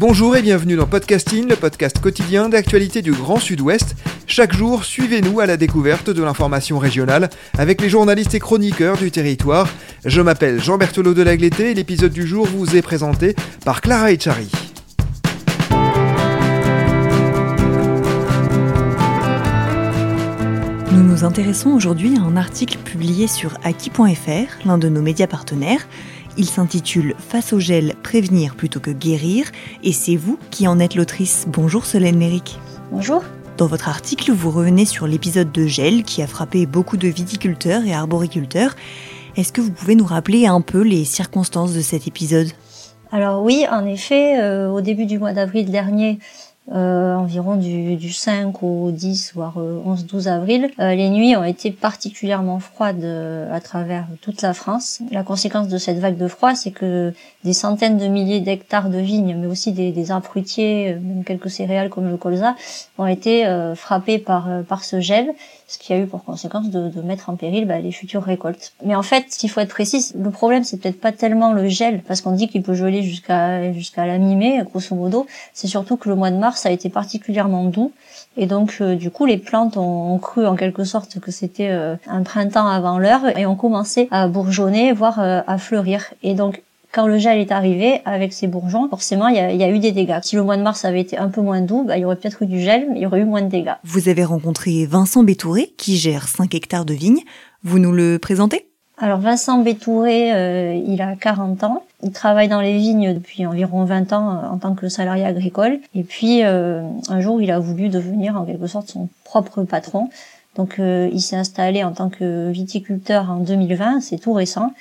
Bonjour et bienvenue dans Podcasting, le podcast quotidien d'actualité du Grand Sud-Ouest. Chaque jour, suivez-nous à la découverte de l'information régionale avec les journalistes et chroniqueurs du territoire. Je m'appelle Jean Berthelot de Lagleté et l'épisode du jour vous est présenté par Clara Echari. Nous nous intéressons aujourd'hui à un article publié sur Aki.fr, l'un de nos médias partenaires. Il s'intitule Face au gel, prévenir plutôt que guérir, et c'est vous qui en êtes l'autrice. Bonjour Solène Méric. Bonjour. Dans votre article, vous revenez sur l'épisode de gel qui a frappé beaucoup de viticulteurs et arboriculteurs. Est-ce que vous pouvez nous rappeler un peu les circonstances de cet épisode? Alors oui, en effet, euh, au début du mois d'avril dernier, euh, environ du, du 5 au 10 voire euh, 11-12 avril, euh, les nuits ont été particulièrement froides euh, à travers toute la France. La conséquence de cette vague de froid, c'est que des centaines de milliers d'hectares de vignes, mais aussi des, des arbres fruitiers, euh, même quelques céréales comme le colza, ont été euh, frappés par, euh, par ce gel, ce qui a eu pour conséquence de, de mettre en péril bah, les futures récoltes. Mais en fait, s'il faut être précis, le problème c'est peut-être pas tellement le gel, parce qu'on dit qu'il peut geler jusqu'à jusqu'à la mi-mai, grosso modo. C'est surtout que le mois de mars a été particulièrement doux, et donc euh, du coup les plantes ont, ont cru en quelque sorte que c'était euh, un printemps avant l'heure et ont commencé à bourgeonner, voire euh, à fleurir. Et donc quand le gel est arrivé avec ses bourgeons, forcément, il y, a, il y a eu des dégâts. Si le mois de mars avait été un peu moins doux, bah, il y aurait peut-être eu du gel, mais il y aurait eu moins de dégâts. Vous avez rencontré Vincent Bétouré, qui gère 5 hectares de vignes. Vous nous le présentez? Alors Vincent Bétouré, euh, il a 40 ans. Il travaille dans les vignes depuis environ 20 ans euh, en tant que salarié agricole. Et puis euh, un jour, il a voulu devenir en quelque sorte son propre patron. Donc euh, il s'est installé en tant que viticulteur en 2020, c'est tout récent.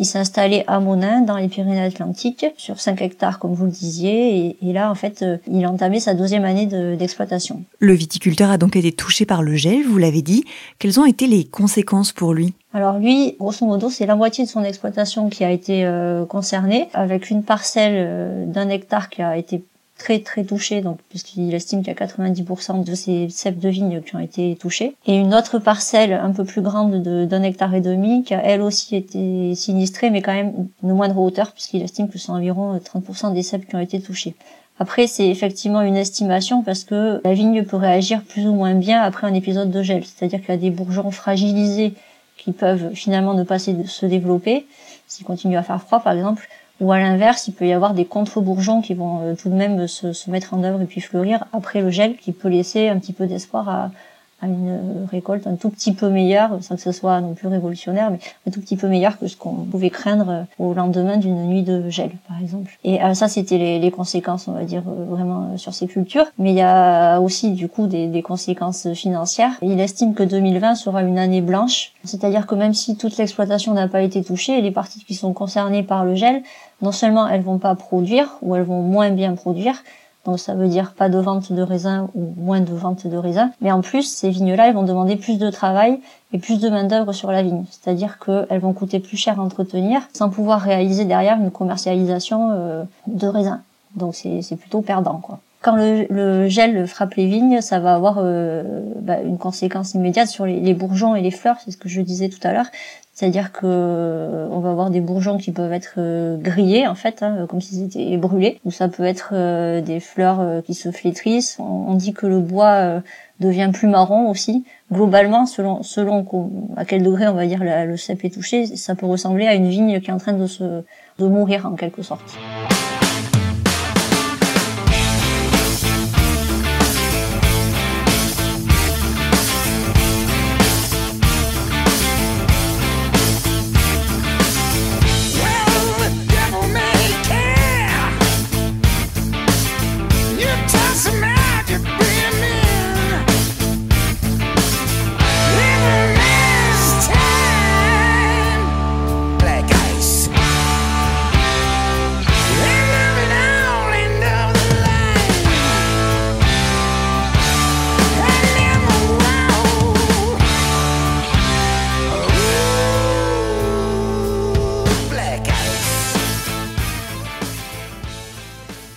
Il s'est installé à Monin, dans les Pyrénées-Atlantiques, sur 5 hectares, comme vous le disiez. Et, et là, en fait, euh, il a entamé sa deuxième année de- d'exploitation. Le viticulteur a donc été touché par le gel, vous l'avez dit. Quelles ont été les conséquences pour lui? Alors lui, grosso modo, c'est la moitié de son exploitation qui a été euh, concernée, avec une parcelle euh, d'un hectare qui a été très très touchée, donc puisqu'il estime qu'il y a 90% de ces cèpes de vignes qui ont été touchés, et une autre parcelle un peu plus grande de- d'un hectare et demi qui a elle aussi été sinistrée, mais quand même de moindre hauteur, puisqu'il estime que c'est environ euh, 30% des cèpes qui ont été touchés. Après, c'est effectivement une estimation parce que la vigne peut réagir plus ou moins bien après un épisode de gel. C'est-à-dire qu'il y a des bourgeons fragilisés qui peuvent finalement ne pas se développer s'il continue à faire froid par exemple ou à l'inverse il peut y avoir des contre-bourgeons qui vont euh, tout de même se, se mettre en œuvre et puis fleurir après le gel qui peut laisser un petit peu d'espoir à, à une euh, récolte un tout petit peu meilleure sans que ce soit non plus révolutionnaire mais un tout petit peu meilleure que ce qu'on pouvait craindre euh, au lendemain d'une nuit de gel par exemple. Et euh, ça c'était les, conséquences on va dire vraiment sur ces cultures. Mais il y a aussi du coup des conséquences financières. Il estime que 2020 sera une année blanche. C'est-à-dire que même si toute l'exploitation n'a pas été touchée les parties qui sont concernées par le gel non seulement elles vont pas produire ou elles vont moins bien produire donc ça veut dire pas de vente de raisins ou moins de vente de raisins. Mais en plus, ces vignes-là, elles vont demander plus de travail et plus de main-d'œuvre sur la vigne. C'est-à-dire qu'elles vont coûter plus cher à entretenir sans pouvoir réaliser derrière une commercialisation euh, de raisins. Donc c'est c'est plutôt perdant, quoi. Quand le, le gel frappe les vignes, ça va avoir euh, bah, une conséquence immédiate sur les, les bourgeons et les fleurs, c'est ce que je disais tout à l'heure. C'est-à-dire que euh, on va avoir des bourgeons qui peuvent être euh, grillés en fait, hein, comme s'ils étaient brûlés, ou ça peut être euh, des fleurs qui se flétrissent. On, on dit que le bois devient plus marron aussi. Globalement, selon selon à quel degré on va dire le cep est touché, ça peut ressembler à une vigne qui est en train de se de mourir en quelque sorte.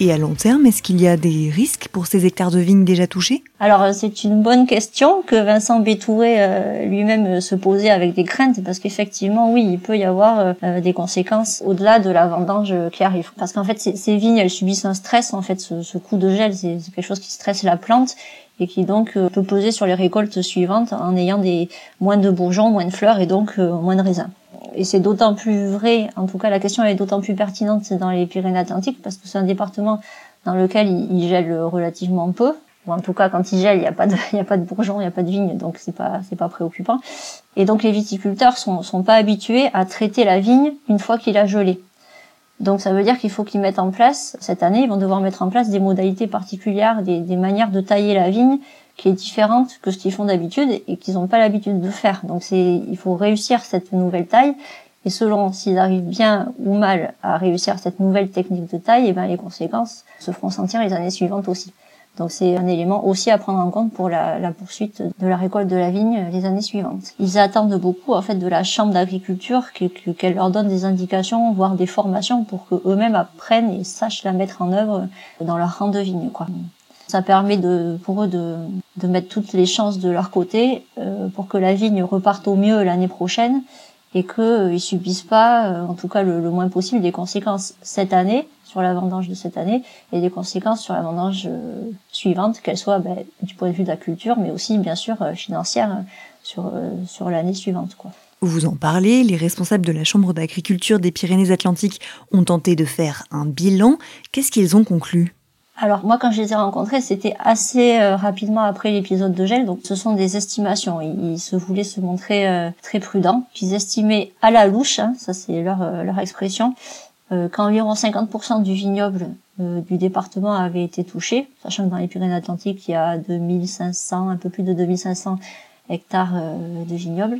Et à long terme, est-ce qu'il y a des risques pour ces hectares de vignes déjà touchés? Alors euh, c'est une bonne question que Vincent Bétouré euh, lui-même euh, se posait avec des craintes parce qu'effectivement oui il peut y avoir euh, des conséquences au-delà de la vendange euh, qui arrive parce qu'en fait ces, vignes elles subissent un stress en fait ce, ce coup de gel c'est quelque chose qui stresse la plante et qui donc euh, peut peser sur les récoltes suivantes en ayant des moins de bourgeons, moins de fleurs et donc euh, moins de raisins. Et c'est d'autant plus vrai, en tout cas la question est d'autant plus pertinente dans les Pyrénées-Atlantiques parce que c'est un département dans lequel il, gèle relativement peu. Ou en tout cas, quand il gèle, il n'y a pas de, bourgeons, il n'y a pas de vignes, donc c'est pas, pas préoccupant. Et donc les viticulteurs sont, sont pas habitués à traiter la vigne une fois qu'il a gelé. Donc ça veut dire qu'il faut qu'ils mettent en place, cette année, ils vont devoir mettre en place des modalités particulières, des manières de tailler la vigne qui est différente que ce qu'ils font d'habitude et qu'ils n'ont pas l'habitude de faire. Donc c'est, il faut réussir cette nouvelle taille. Et selon s'ils arrivent bien ou mal à réussir cette nouvelle technique de taille, et ben les conséquences se feront sentir les années suivantes aussi. Donc c'est un élément aussi à prendre en compte pour la, la, poursuite de la récolte de la vigne les années suivantes. Ils attendent beaucoup en fait de la chambre d'agriculture qu'elle que, leur donne des indications, voire des formations pour que eux-mêmes apprennent et sachent la mettre en œuvre dans leur rang de vigne. Quoi. Ça permet de, pour eux de, mettre toutes les chances de leur côté euh, pour que la vigne reparte au mieux l'année prochaine et qu'ils euh, subissent pas, euh, en tout cas le, moins possible, des conséquences cette année sur la vendange de cette année et des conséquences sur la vendange euh, suivante, qu'elle soit ben, du point de vue de la culture, mais aussi bien sûr financière sur l'année suivante. Vous en parlez, les responsables de la Chambre d'agriculture des Pyrénées-Atlantiques ont tenté de faire un bilan. Qu'est-ce qu'ils ont conclu? Alors moi quand je les ai rencontrés c'était assez euh, rapidement après l'épisode de gel. Donc ce sont des estimations. Ils, ils se voulaient se montrer euh, très prudents. Qu'ils estimaient à la louche hein, ça c'est leur euh, leur expression qu'environ 50% du vignoble du département avait été touché. Sachant que dans les Pyrénées-Atlantiques il y a 2500 un peu plus de 2500 hectares de vignoble.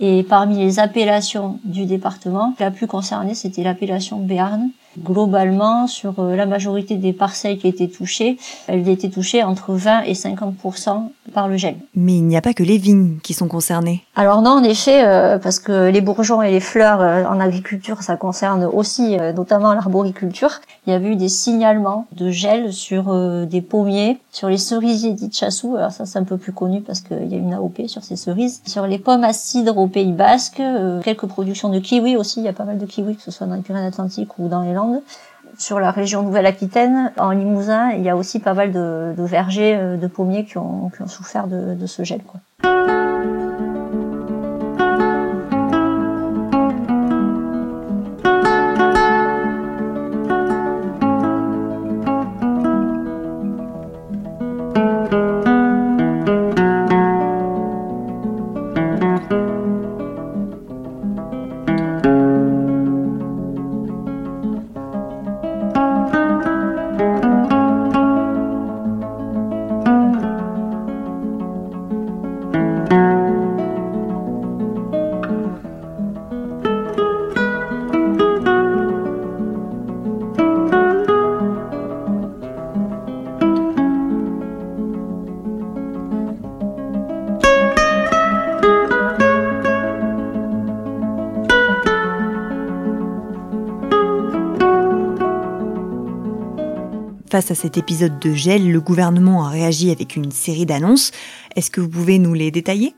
Et parmi les appellations du département la plus concernée c'était l'appellation Béarn globalement, sur euh, la majorité des parcelles qui étaient touchées, elles étaient touchées entre 20 et 50% par le gel. Mais il n'y a pas que les vignes qui sont concernées. Alors non, en effet, euh, parce que les bourgeons et les fleurs euh, en agriculture, ça concerne aussi notamment l'arboriculture. Il y a eu des signalements de gel sur des pommiers, sur les cerisiers d'Itchassou. Alors ça, c'est un peu plus connu parce qu'il y a une AOP sur ces cerises. Sur les pommes à cidre au Pays Basque, quelques productions de kiwis aussi. Il y a pas mal de kiwis, que ce soit dans les Pyrénées-Atlantiques ou dans les Landes. Sur la région Nouvelle-Aquitaine, en Limousin, il y a aussi pas mal de, vergers de pommiers qui ont, souffert de, ce gel. Face à cet épisode de gel, le gouvernement a réagi avec une série d'annonces. Est-ce que vous pouvez nous les détailler?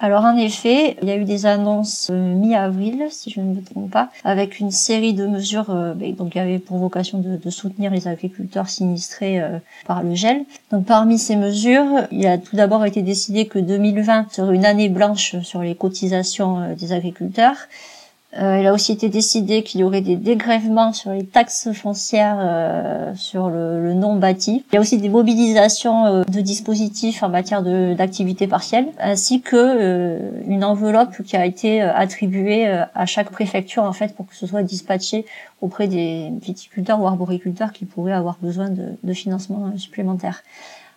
Alors en effet, il y a eu des annonces mi-avril, si je ne me trompe pas, avec une série de mesures euh, donc qui avaient pour vocation de, soutenir les agriculteurs sinistrés euh, par le gel. Donc parmi ces mesures, il a tout d'abord été décidé que 2020 serait une année blanche sur les cotisations euh, des agriculteurs. Euh, il a aussi été décidé qu'il y aurait des dégrèvements sur les taxes foncières euh, sur le, le, non bâti. Il y a aussi des mobilisations euh, de dispositifs en matière d'activité partielle, ainsi que une enveloppe qui a été attribuée à chaque préfecture en fait pour que ce soit dispatché auprès des viticulteurs ou arboriculteurs qui pourraient avoir besoin de, de financement supplémentaire.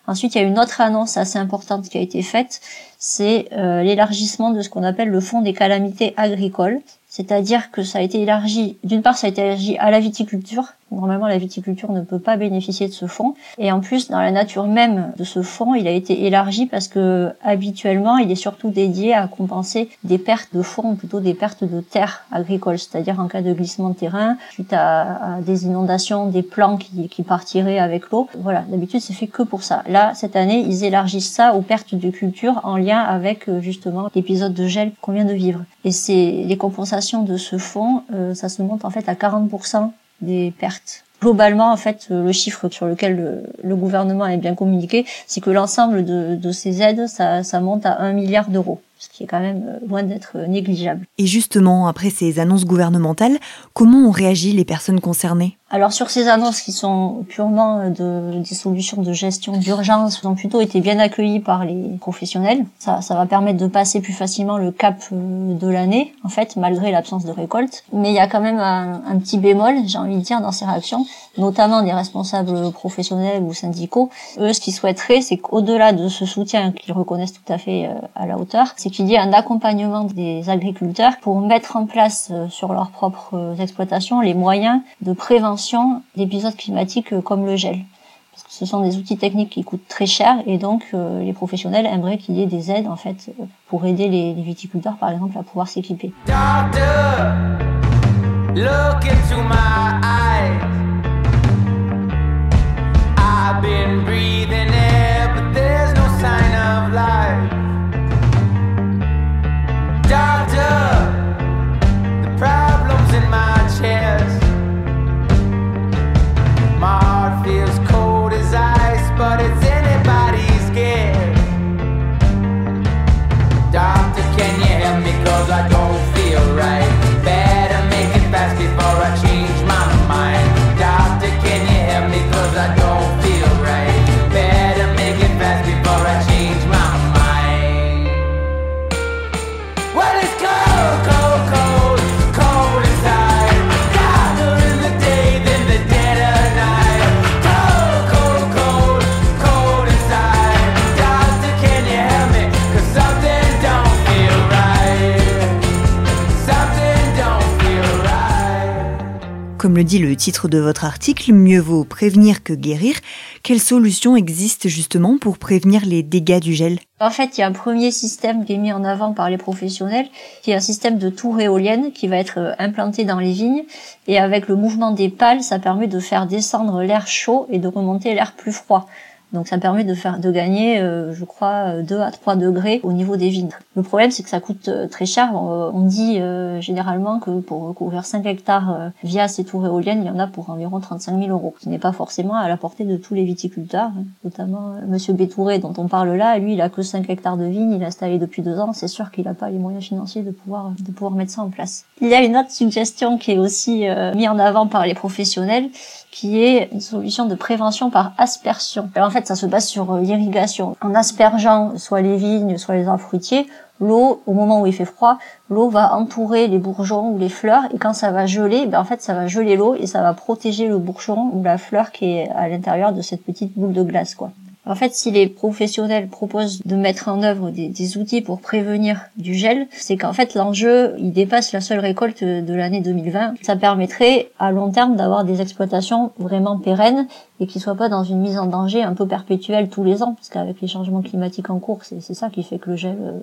Ensuite, il y a une autre annonce assez importante qui a été faite, c'est euh, l'élargissement de ce qu'on appelle le fonds des calamités agricoles. C'est-à-dire que ça a été élargi, d'une part ça a été élargi à la viticulture, Normalement, la viticulture ne peut pas bénéficier de ce fonds. Et en plus, dans la nature même de ce fonds, il a été élargi parce que habituellement, il est surtout dédié à compenser des pertes de fonds, plutôt des pertes de terres agricoles, c'est-à-dire en cas de glissement de terrain, suite à, des inondations, des plants qui, qui partiraient avec l'eau. Voilà, d'habitude, c'est fait que pour ça. Là, cette année, ils élargissent ça aux pertes de culture en lien avec euh, justement l'épisode de gel qu'on vient de vivre. Et c'est les compensations de ce fonds, euh, ça se monte en fait à 40% des pertes. Globalement, en fait, euh, le chiffre sur lequel le, gouvernement est bien communiqué, c'est que l'ensemble de, de, ces aides, ça, ça monte à 1 milliard d'euros ce qui est quand même euh, loin d'être négligeable. Et justement, après ces annonces gouvernementales, comment ont réagi les personnes concernées? Alors sur ces annonces qui sont purement euh, de, des solutions de gestion d'urgence, ont plutôt été bien accueillies par les professionnels. Ça, ça va permettre de passer plus facilement le cap euh, de l'année, en fait, malgré l'absence de récolte. Mais il y a quand même un, un petit bémol, j'ai envie de dire, dans ces réactions, notamment des responsables professionnels ou syndicaux. Eux, ce qu'ils souhaiteraient, c'est qu'au-delà de ce soutien qu'ils reconnaissent tout à fait à la hauteur, c'est ait un accompagnement des agriculteurs pour mettre en place sur leurs propres exploitations les moyens de prévention d'épisodes climatiques euh, comme le gel. Parce que ce sont des outils techniques qui coûtent très cher et donc euh, les professionnels aimeraient qu'il y ait des aides en fait euh, pour aider les, viticulteurs par exemple à pouvoir s'équiper. Dit le titre de votre article, mieux vaut prévenir que guérir. Quelles solutions existent justement pour prévenir les dégâts du gel? En fait, il y a un premier système qui est mis en avant par les professionnels, qui est un système de tour éolienne qui va être euh, implanté dans les vignes. Et avec le mouvement des pales, ça permet de faire descendre l'air chaud et de remonter l'air plus froid. Donc ça permet de faire de gagner, euh, je crois, 2 à 3 degrés au niveau des vignes. Le problème, c'est que ça coûte euh, très cher. On, dit euh, généralement que pour couvrir 5 hectares via ces tours éoliennes, il y en a pour environ 35 000 euros, ce qui n'est pas forcément à la portée de tous les viticulteurs, hein. notamment Monsieur Bétouré dont on parle là. Lui, il a que 5 hectares de vignes, il a installé depuis deux ans. C'est sûr qu'il n'a pas les moyens financiers de pouvoir de pouvoir mettre ça en place. Il y a une autre suggestion qui est aussi mise en avant par les professionnels, qui est une solution de prévention par aspersion. en fait, ça se base sur euh, l'irrigation. En aspergeant soit les vignes, soit les arbres fruitiers, l'eau, au moment où il fait froid, l'eau va entourer les bourgeons ou les fleurs, et quand ça va geler, ben en fait, ça va geler l'eau et ça va protéger le bourgeon ou la fleur qui est à l'intérieur de cette petite boule de glace, quoi. En fait, si les professionnels proposent de mettre en œuvre des, outils pour prévenir du gel, c'est qu'en fait l'enjeu, il dépasse la seule récolte de l'année 2020. Ça permettrait à long terme d'avoir des exploitations vraiment pérennes et qui soient pas dans une mise en danger un peu perpétuelle tous les ans, parce qu'avec les changements climatiques en cours, c'est ça qui fait que le gel euh,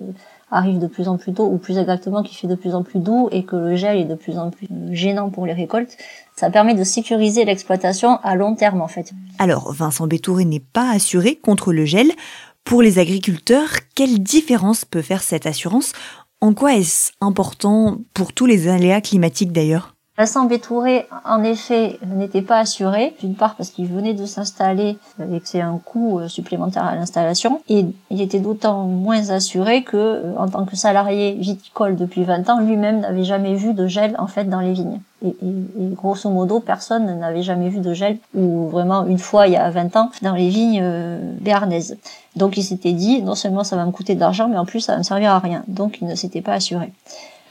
arrive de plus en plus tôt, ou plus exactement qui fait de plus en plus doux et que le gel est de plus en plus gênant pour les récoltes, ça permet de sécuriser l'exploitation à long terme en fait. Alors Vincent Bétouré n'est pas assuré contre le gel. Pour les agriculteurs, quelle différence peut faire cette assurance? En quoi est-ce important pour tous les aléas climatiques d'ailleurs? Vincent Bétouré, en effet, n'était pas assuré, d'une part parce qu'il venait de s'installer et que c'est un coût euh, supplémentaire à l'installation, et il était d'autant moins assuré que, euh, en tant que salarié viticole depuis 20 ans, lui-même n'avait jamais vu de gel en fait dans les vignes. Et, grosso modo, personne n'avait jamais vu de gel, ou vraiment une fois il y a 20 ans, dans les vignes euh, béarnaises. Donc il s'était dit, non seulement ça va me coûter de l'argent, mais en plus ça va me servir à rien. Donc il ne s'était pas assuré.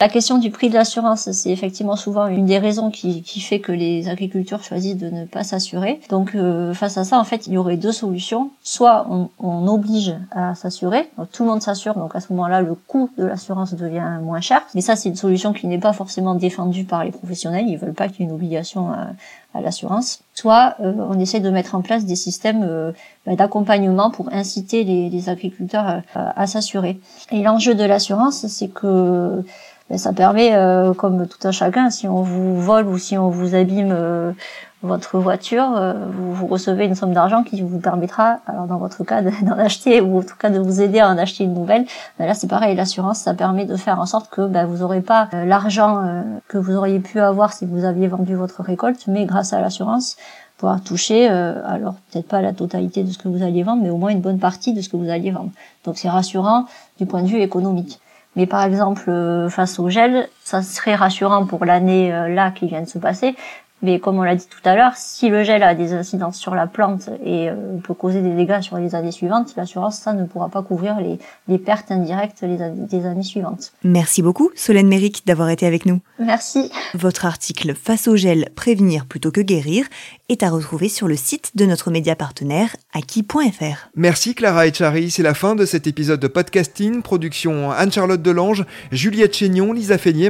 La question du prix de l'assurance, c'est effectivement souvent une des raisons qui, qui, fait que les agriculteurs choisissent de ne pas s'assurer. Donc euh, face à ça, en fait, il y aurait deux solutions. Soit on, on oblige à s'assurer, tout le monde s'assure, donc à ce moment-là, le coût de l'assurance devient moins cher. Mais ça, c'est une solution qui n'est pas forcément défendue par les professionnels. Ils veulent pas qu'il y ait une obligation à, à l'assurance. Soit euh, on essaie de mettre en place des systèmes euh, bah, d'accompagnement pour inciter les, les agriculteurs à, à s'assurer. Et l'enjeu de l'assurance, c'est que ça permet, euh, comme tout un chacun, si on vous vole ou si on vous abîme euh, votre voiture, euh, vous, vous, recevez une somme d'argent qui vous permettra, alors dans votre cas, d'en acheter ou en tout cas de vous aider à en acheter une nouvelle. Ben là, c'est pareil, l'assurance, ça permet de faire en sorte que ben, vous n'aurez pas l'argent que vous auriez pu avoir si vous aviez vendu votre récolte, mais grâce à l'assurance, pouvoir toucher, alors peut-être pas la totalité de ce que vous alliez vendre, mais au moins une bonne partie de ce que vous alliez vendre. Donc c'est rassurant du point de vue économique. Mais par exemple, face au gel, ça serait rassurant pour l'année là qui vient de se passer. Mais comme on l'a dit tout à l'heure, si le gel a des incidences sur la plante et euh, peut causer des dégâts sur les années suivantes, l'assurance, ça ne pourra pas couvrir les, les pertes indirectes les des années suivantes. Merci beaucoup, Solène Méric, d'avoir été avec nous. Merci. Votre article Face au gel, prévenir plutôt que guérir est à retrouver sur le site de notre média partenaire aki.fr. Merci Clara Echari, c'est la fin de cet épisode de podcasting, production Anne-Charlotte Delange, Juliette Chénion, Lisa Feignet,